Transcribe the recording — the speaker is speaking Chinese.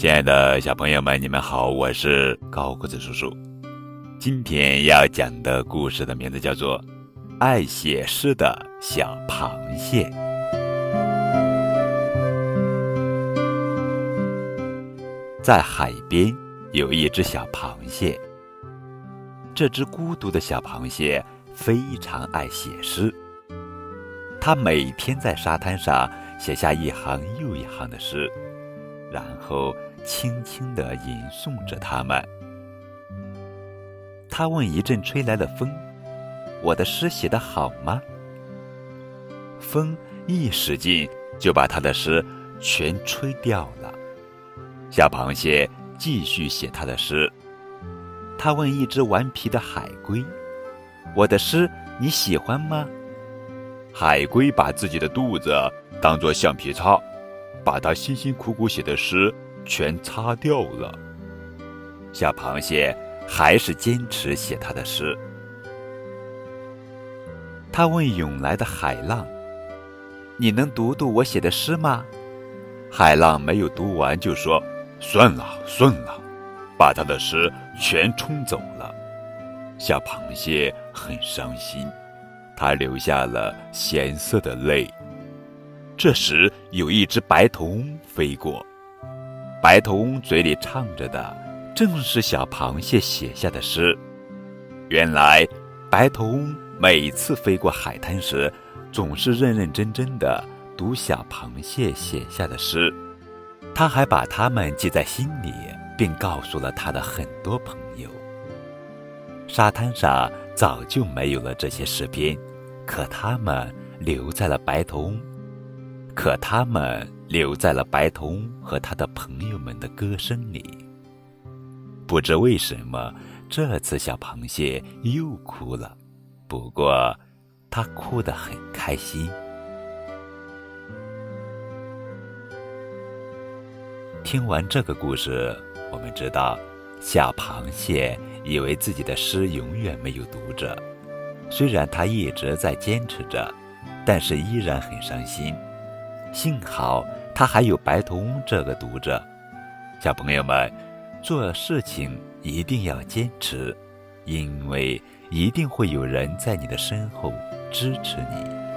亲爱的小朋友们，你们好，我是高个子叔叔。今天要讲的故事的名字叫做《爱写诗的小螃蟹》。在海边有一只小螃蟹，这只孤独的小螃蟹非常爱写诗。它每天在沙滩上写下一行又一行的诗，然后轻轻地吟诵着它们。他问一阵吹来的风：“我的诗写得好吗？”风一使劲，就把他的诗全吹掉了。小螃蟹继续写他的诗。他问一只顽皮的海龟：“我的诗你喜欢吗？”海龟把自己的肚子当做橡皮擦，把他辛辛苦苦写的诗全擦掉了。小螃蟹还是坚持写他的诗。他问涌来的海浪：“你能读读我写的诗吗？”海浪没有读完就说：“算了，算了，把他的诗全冲走了。”小螃蟹很伤心。他流下了咸涩的泪。这时，有一只白头翁飞过，白头翁嘴里唱着的正是小螃蟹写下的诗。原来，白头翁每次飞过海滩时，总是认认真真的读小螃蟹写下的诗，他还把它们记在心里，并告诉了他的很多朋友。沙滩上早就没有了这些诗篇。可他们留在了白头翁，可他们留在了白头翁和他的朋友们的歌声里。不知为什么，这次小螃蟹又哭了，不过，它哭得很开心。听完这个故事，我们知道，小螃蟹以为自己的诗永远没有读者。虽然他一直在坚持着，但是依然很伤心。幸好他还有白头翁这个读者。小朋友们，做事情一定要坚持，因为一定会有人在你的身后支持你。